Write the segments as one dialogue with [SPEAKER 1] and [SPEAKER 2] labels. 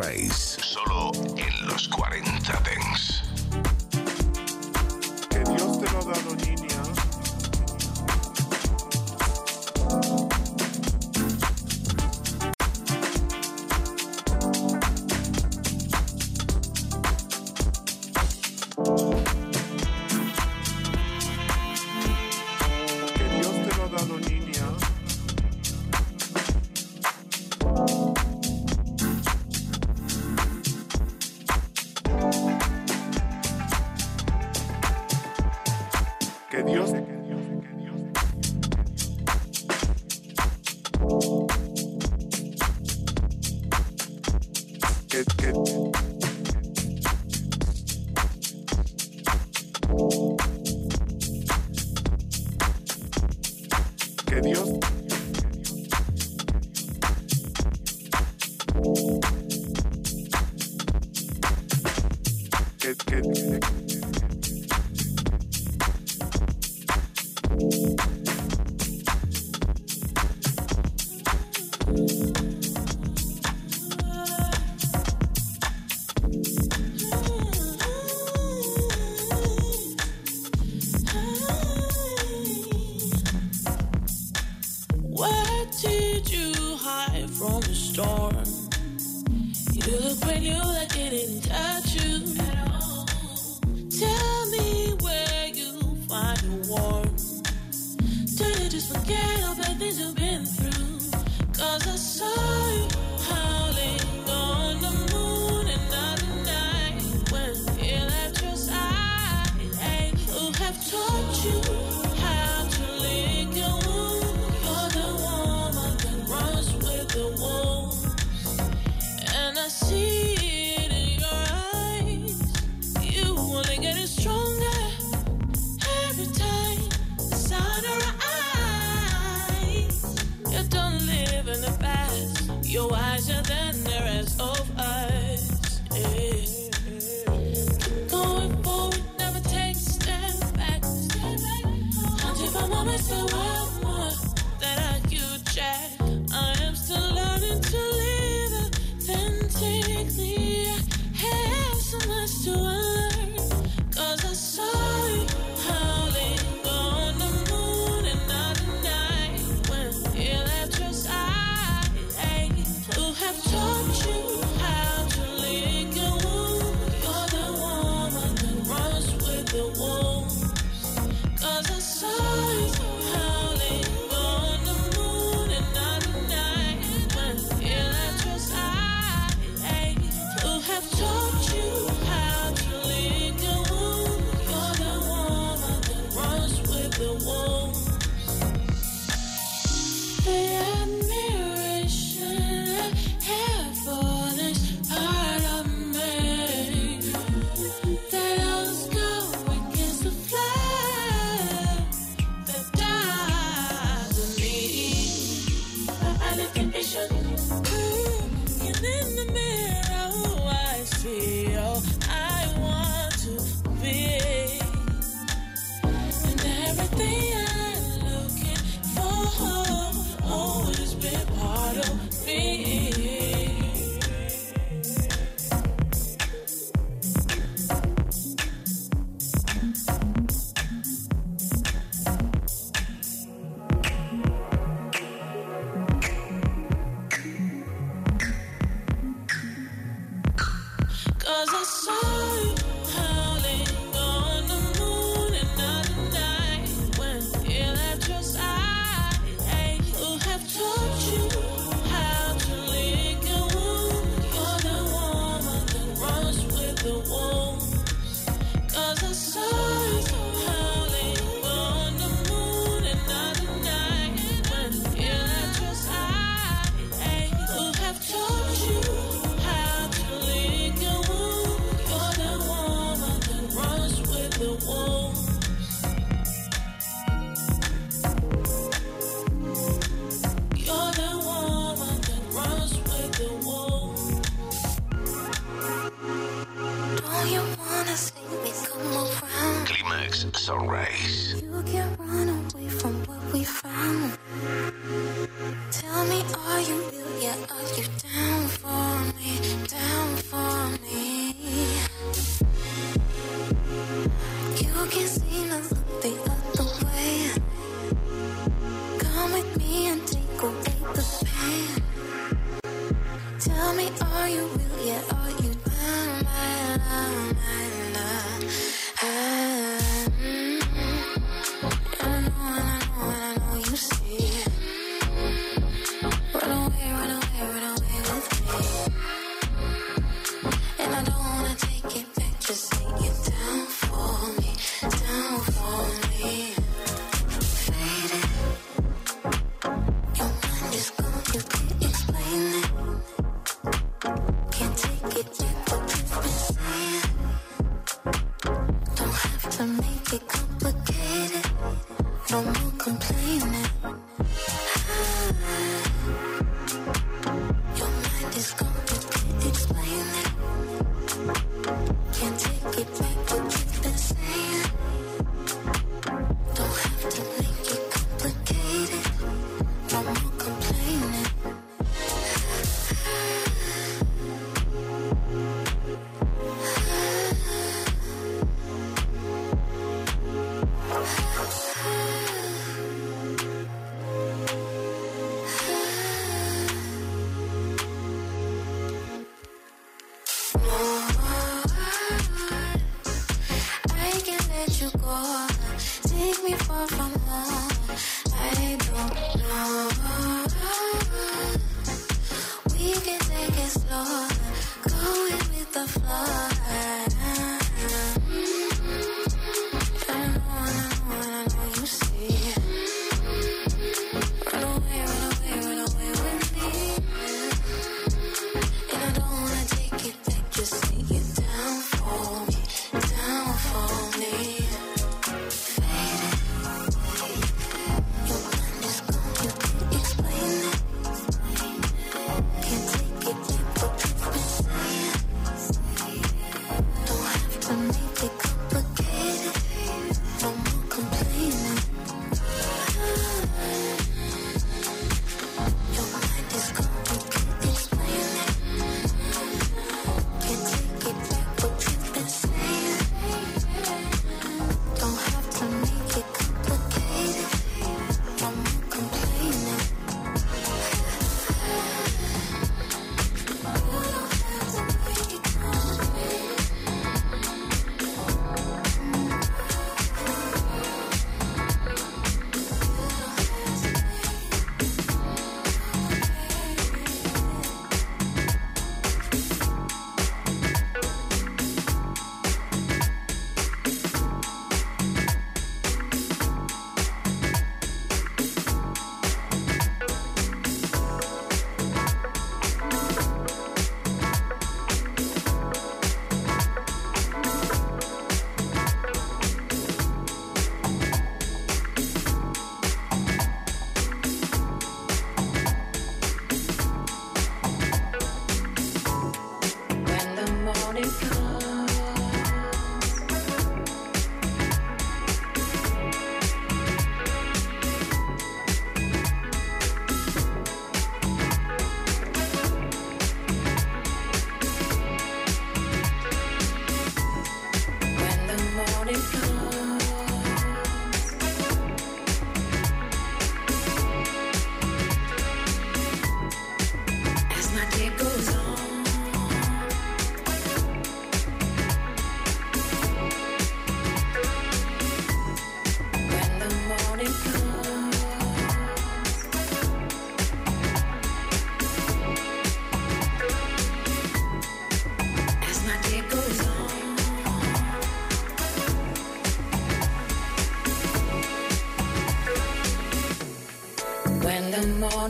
[SPEAKER 1] Sunrise.
[SPEAKER 2] Dios.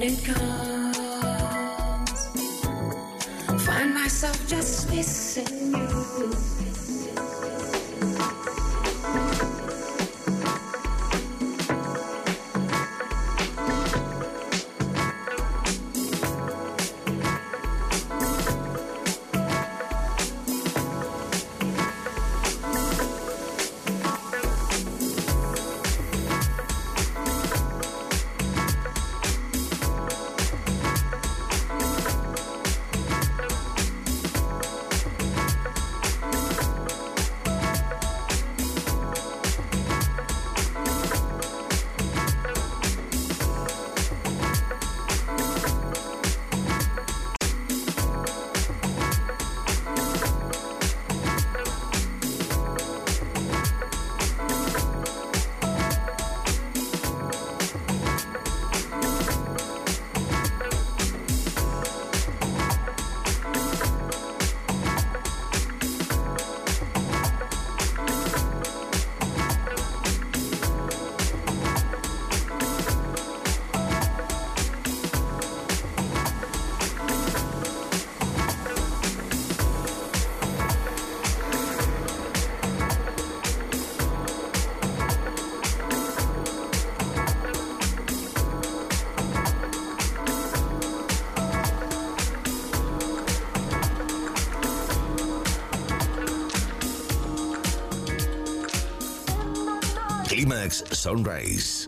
[SPEAKER 3] Morning comes, Next
[SPEAKER 4] sunrise.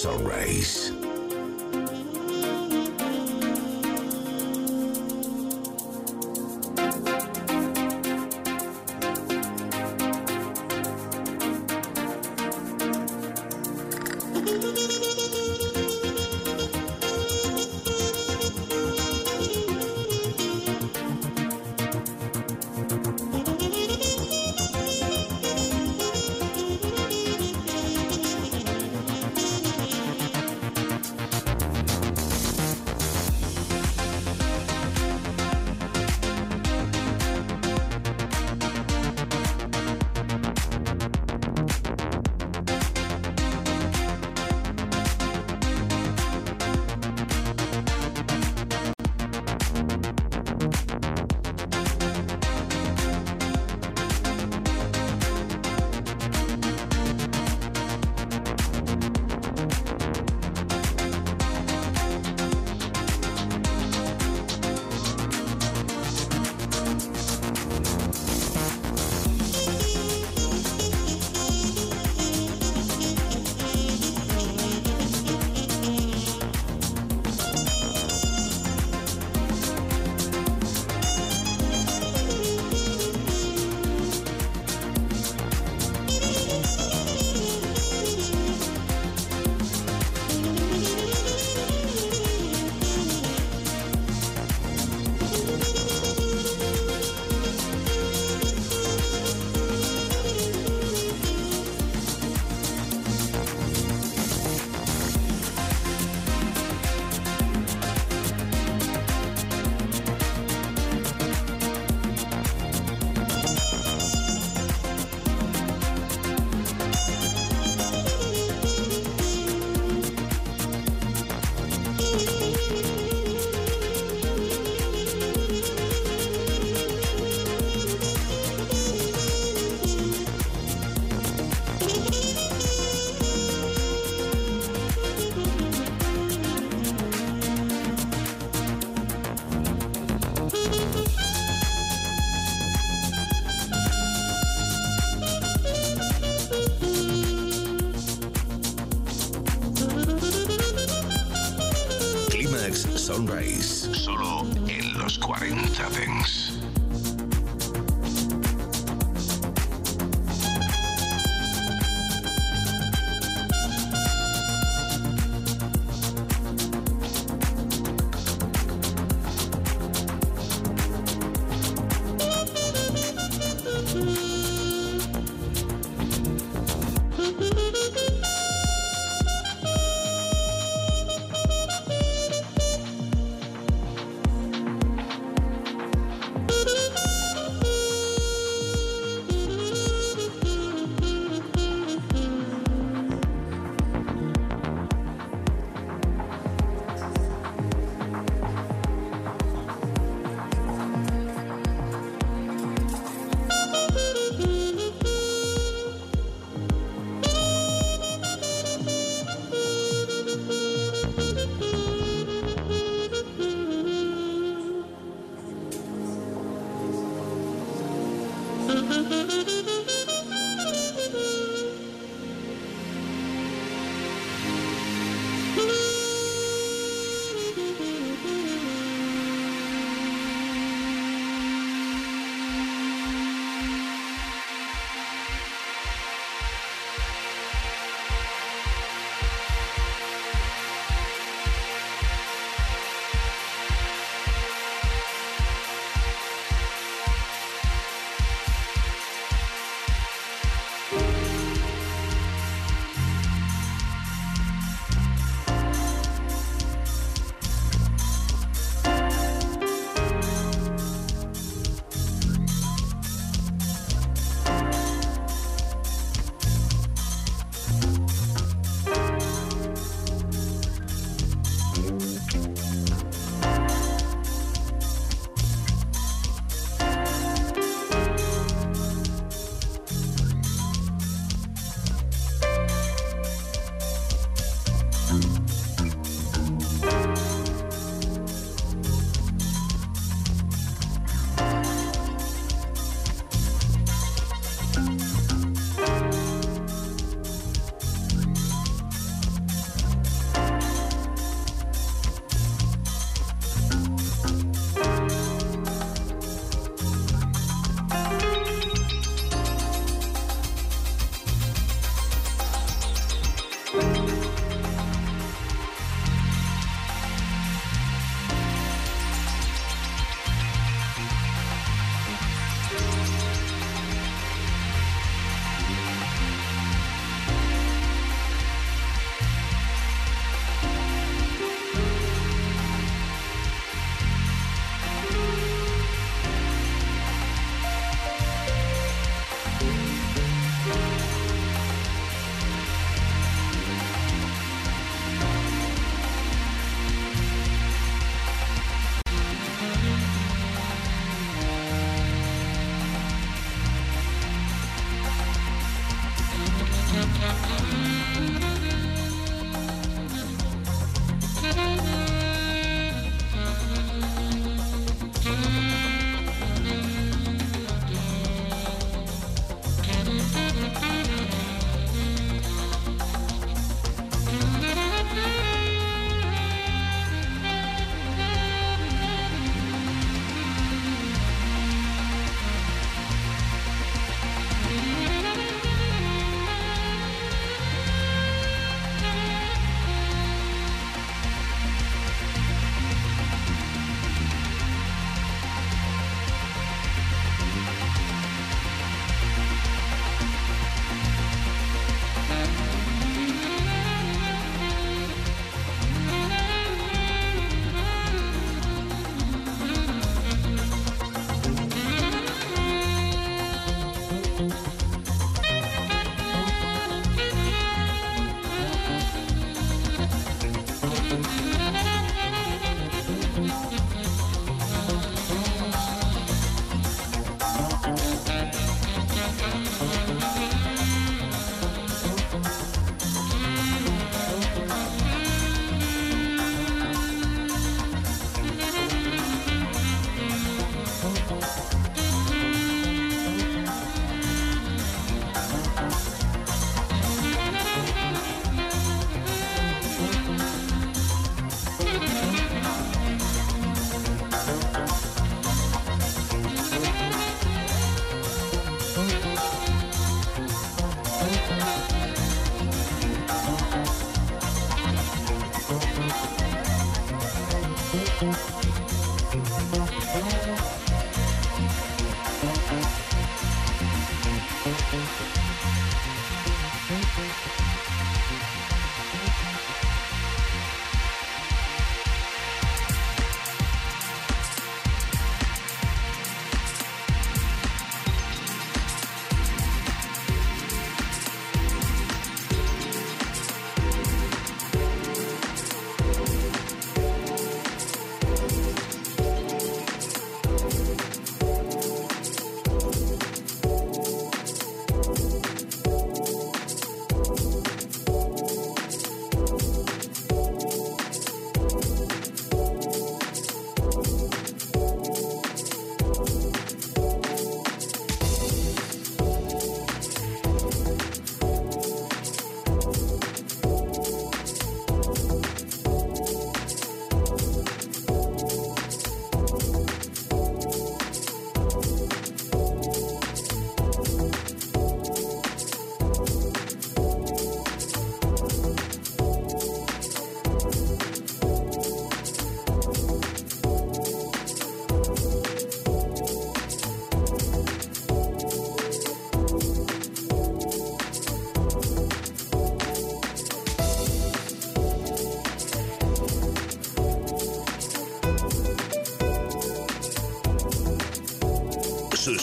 [SPEAKER 1] Climax Sunrise.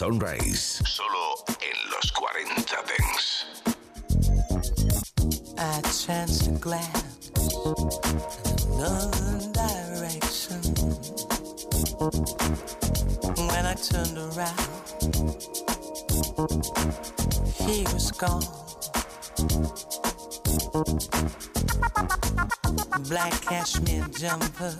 [SPEAKER 1] Sunrise. Solo en los 40 Dance.
[SPEAKER 5] I chanced to glance in another direction. When I turned around, he was gone. Black cashmere jumper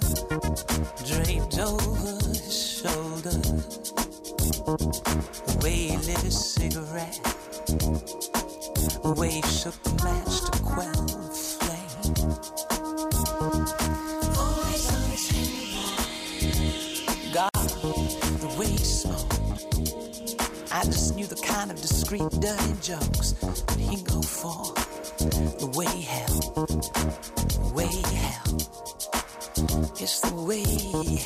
[SPEAKER 5] I just knew the kind of discreet, dirty jokes that he'd go for. The way he the way he held. It's the way he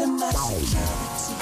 [SPEAKER 6] in my security.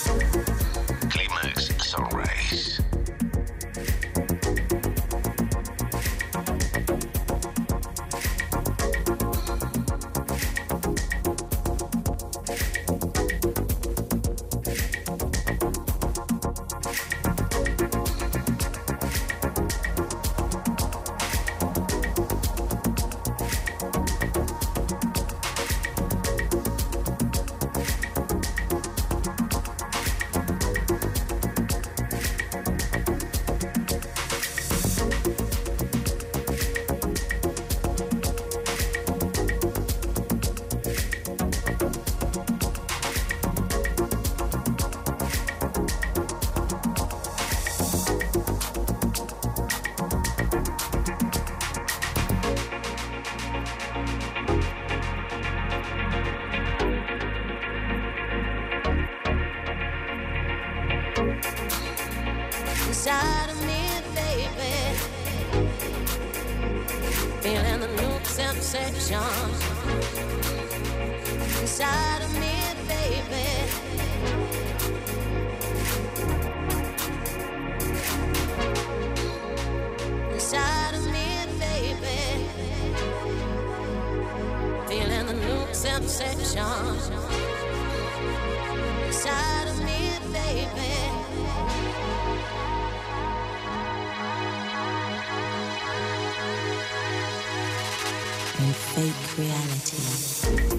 [SPEAKER 6] Humanity.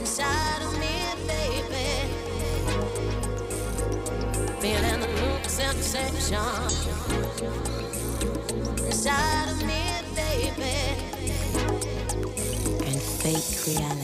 [SPEAKER 7] inside of me, baby. Feeling the new sensation inside of me, baby.
[SPEAKER 6] And fake reality.